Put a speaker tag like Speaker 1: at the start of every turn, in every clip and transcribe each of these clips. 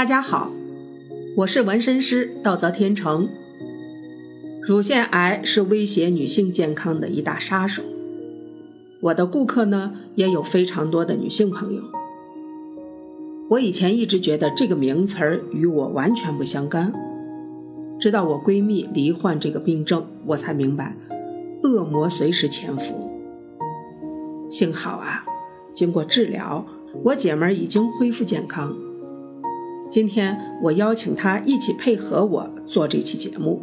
Speaker 1: 大家好，我是纹身师道泽天成。乳腺癌是威胁女性健康的一大杀手。我的顾客呢，也有非常多的女性朋友。我以前一直觉得这个名词儿与我完全不相干，直到我闺蜜罹患这个病症，我才明白，恶魔随时潜伏。幸好啊，经过治疗，我姐们儿已经恢复健康。今天我邀请他一起配合我做这期节目。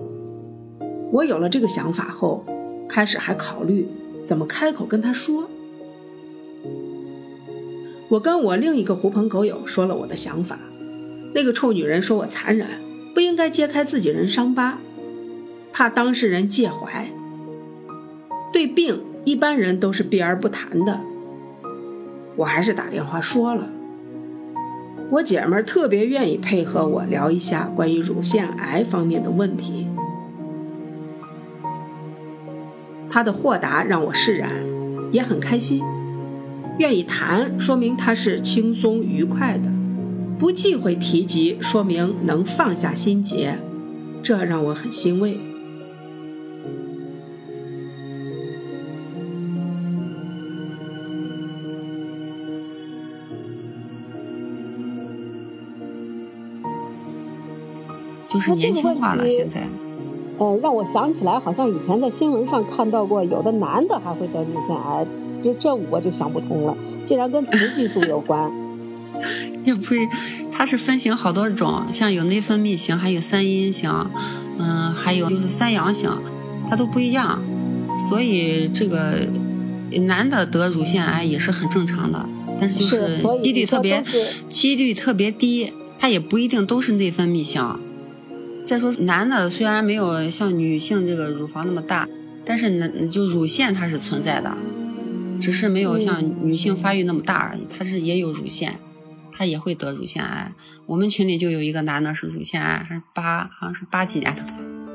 Speaker 1: 我有了这个想法后，开始还考虑怎么开口跟他说。我跟我另一个狐朋狗友说了我的想法，那个臭女人说我残忍，不应该揭开自己人伤疤，怕当事人介怀。对病，一般人都是避而不谈的。我还是打电话说了。我姐们儿特别愿意配合我聊一下关于乳腺癌方面的问题，她的豁达让我释然，也很开心。愿意谈，说明她是轻松愉快的；不忌讳提及，说明能放下心结，这让我很欣慰。
Speaker 2: 就是年轻化了，现在。
Speaker 3: 呃，让我想起来，好像以前在新闻上看到过，有的男的还会得乳腺癌，这这我就想不通了。竟然跟雌激素有关，
Speaker 2: 也不是，它是分型好多种，像有内分泌型，还有三阴型，嗯，还有就是三阳型，它都不一样。所以这个男的得乳腺癌也是很正常的，但是就是几率特别，几率特别低，它也不一定都是内分泌型。再说，男的虽然没有像女性这个乳房那么大，但是呢，就乳腺它是存在的，只是没有像女性发育那么大而已。它是也有乳腺，他也会得乳腺癌。我们群里就有一个男的是乳腺癌，还是八好像是八几年的，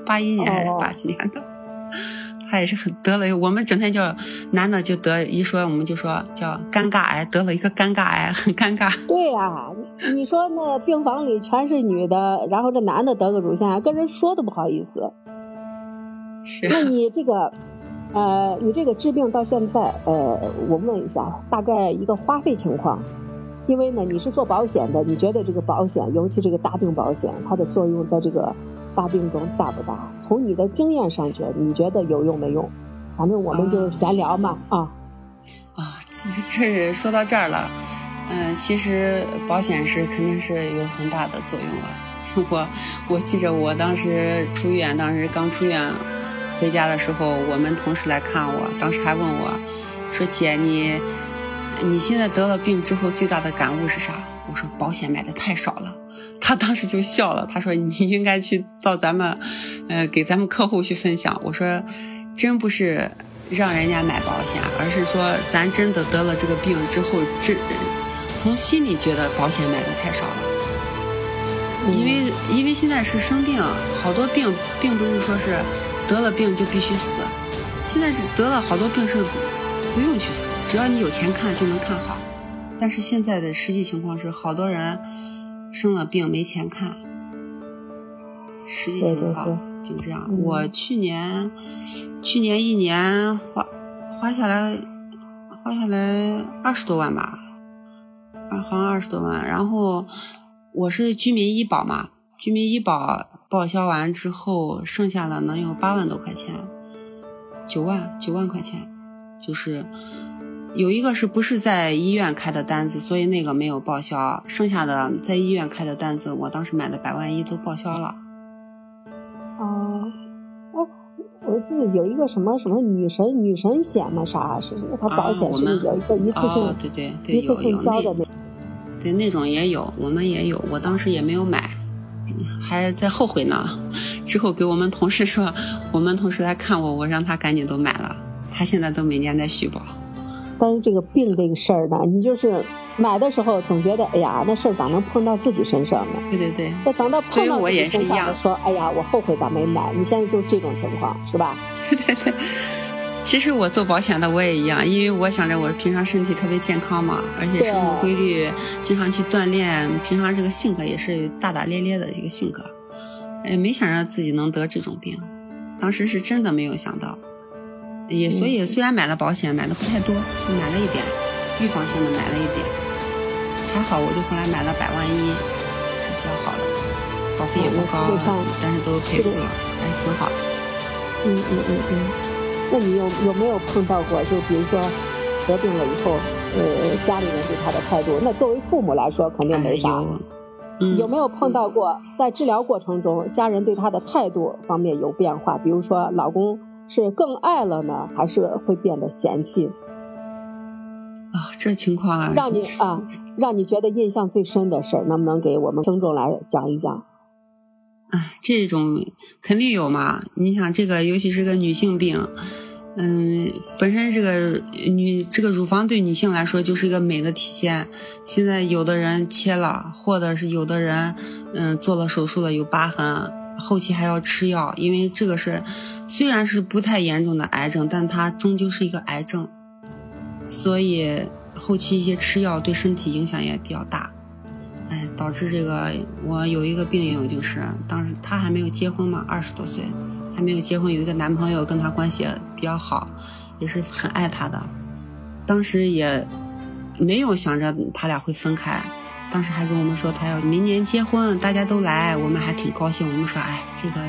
Speaker 2: 八一年还是八几年的。他也是很得了，我们整天叫男的就得一说，我们就说叫尴尬癌，得了一个尴尬癌，很尴尬。
Speaker 3: 对呀，你说那病房里全是女的，然后这男的得个乳腺癌，跟人说都不好意思。
Speaker 2: 是。
Speaker 3: 那你这个，呃，你这个治病到现在，呃，我问一下，大概一个花费情况？因为呢，你是做保险的，你觉得这个保险，尤其这个大病保险，它的作用在这个。大病中大不大？从你的经验上觉，你觉得有用没用？反正我们就闲聊嘛啊。
Speaker 2: 啊，这说到这儿了，嗯，其实保险是肯定是有很大的作用了。我我记着我当时出院，当时刚出院回家的时候，我们同事来看我，当时还问我，说姐你你现在得了病之后最大的感悟是啥？我说保险买的太少了。他当时就笑了，他说：“ 你应该去到咱们，呃，给咱们客户去分享。”我说：“真不是让人家买保险，而是说咱真的得了这个病之后，这从心里觉得保险买的太少了。因为因为现在是生病，好多病并不是说是得了病就必须死，现在是得了好多病是不用去死，只要你有钱看就能看好。但是现在的实际情况是，好多人。”生了病没钱看，实际情况就这样。我去年，去年一年花花下来，花下来二十多万吧，二，好像二十多万。然后我是居民医保嘛，居民医保报销完之后，剩下的能有八万多块钱，九万九万块钱，就是。有一个是不是在医院开的单子，所以那个没有报销，剩下的在医院开的单子，我当时买的百万一都报销了。
Speaker 3: 哦，哎，我记得有一个什么什么女神女神险嘛，啥是他保险是有一个一次性，
Speaker 2: 对对对，
Speaker 3: 一次性交的那，
Speaker 2: 对那种也有，我们也有，我当时也没有买，还在后悔呢。之后给我们同事说，我们同事来看我，我让他赶紧都买了，他现在都每年在续保。
Speaker 3: 但是这个病这个事儿呢，你就是买的时候总觉得，哎呀，那事儿咋能碰到自己身上呢？
Speaker 2: 对对对。
Speaker 3: 那等到碰到自己身上，说，哎呀，我后悔咋没买？你现在就这种情况，是吧？
Speaker 2: 对 对对。其实我做保险的我也一样，因为我想着我平常身体特别健康嘛，而且生活规律，经常去锻炼，平常这个性格也是大大咧咧的一个性格，哎，没想着自己能得这种病，当时是真的没有想到，也所以虽然买了保险，买的不太多，就买了一点，预防性的买了一点，还好我就后来买了百万一，是比较好的，保费也不高，但是都赔付了，还挺好的。
Speaker 3: 嗯嗯嗯嗯。那你有有没有碰到过？就比如说得病了以后，呃，家里人对他的态度，那作为父母来说肯定没啥。有没有碰到过在治疗过程中，家人对他的态度方面有变化？比如说老公是更爱了呢，还是会变得嫌弃？
Speaker 2: 啊，这情况啊，
Speaker 3: 让你 啊，让你觉得印象最深的事儿，能不能给我们听众来讲一讲？
Speaker 2: 啊，这种肯定有嘛！你想这个，尤其是个女性病，嗯，本身这个女这个乳房对女性来说就是一个美的体现。现在有的人切了，或者是有的人嗯做了手术了有疤痕，后期还要吃药，因为这个是虽然是不太严重的癌症，但它终究是一个癌症，所以后期一些吃药对身体影响也比较大。哎，导致这个我有一个病友，就是当时她还没有结婚嘛，二十多岁，还没有结婚，有一个男朋友跟她关系比较好，也是很爱她的。当时也没有想着他俩会分开，当时还跟我们说他要明年结婚，大家都来，我们还挺高兴。我们说，哎，这个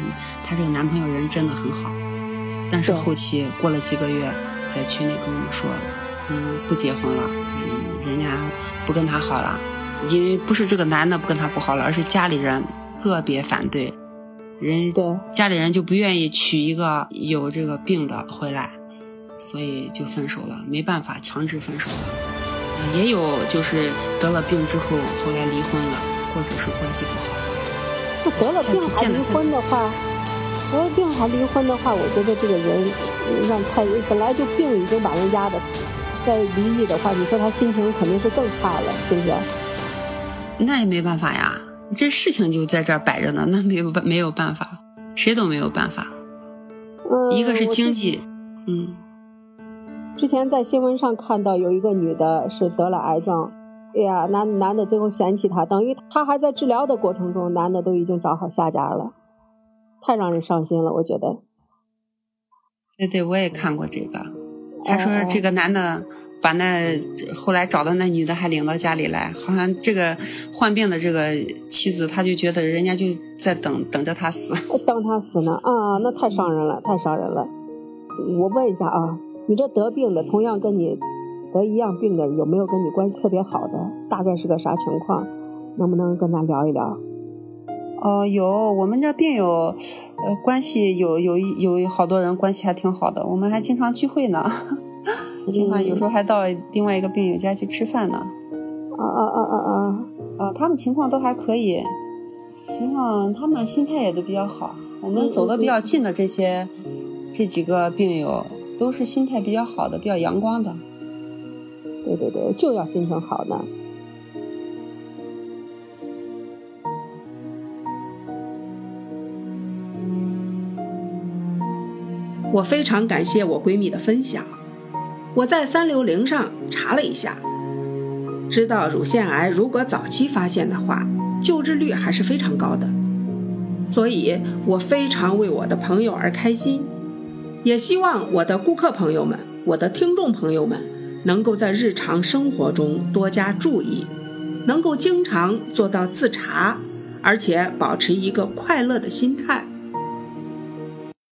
Speaker 2: 她这个男朋友人真的很好。但是后期过了几个月，在群里跟我们说，嗯，不结婚了，人人家不跟他好了。因为不是这个男的不跟他不好了，而是家里人特别反对，人家里人就不愿意娶一个有这个病的回来，所以就分手了，没办法强制分手了。也有就是得了病之后后来离婚了，或者是关系不好。
Speaker 3: 那得了病还离婚的话，得了病还离婚的话，我觉得这个人让太本来就病已经把人压的，再离异的话，你说他心情肯定是更差了，是不是？
Speaker 2: 那也没办法呀，这事情就在这儿摆着呢，那没有办没有办法，谁都没有办法。一个是经济，嗯。
Speaker 3: 之前在新闻上看到有一个女的是得了癌症，哎呀，男男的最后嫌弃她，等于她还在治疗的过程中，男的都已经找好下家了，太让人伤心了，我觉得。
Speaker 2: 对对，我也看过这个，他说这个男的。把那后来找的那女的还领到家里来，好像这个患病的这个妻子，他就觉得人家就在等等着他死，
Speaker 3: 等他死呢啊，那太伤人了，太伤人了。我问一下啊，你这得病的，同样跟你得一样病的，有没有跟你关系特别好的？大概是个啥情况？能不能跟他聊一聊？
Speaker 2: 哦，有，我们这病友，呃，关系有有有好多人关系还挺好的，我们还经常聚会呢。经常有时候还到另外一个病友家去吃饭呢。
Speaker 3: 啊啊啊啊啊！
Speaker 2: 啊，他们情况都还可以，情况他们心态也都比较好。我们走的比较近的这些这几个病友都是心态比较好的，比较阳光的。
Speaker 3: 对对对，就要心情好呢。
Speaker 1: 我非常感谢我闺蜜的分享。我在三六零上查了一下，知道乳腺癌如果早期发现的话，救治率还是非常高的，所以我非常为我的朋友而开心，也希望我的顾客朋友们、我的听众朋友们能够在日常生活中多加注意，能够经常做到自查，而且保持一个快乐的心态。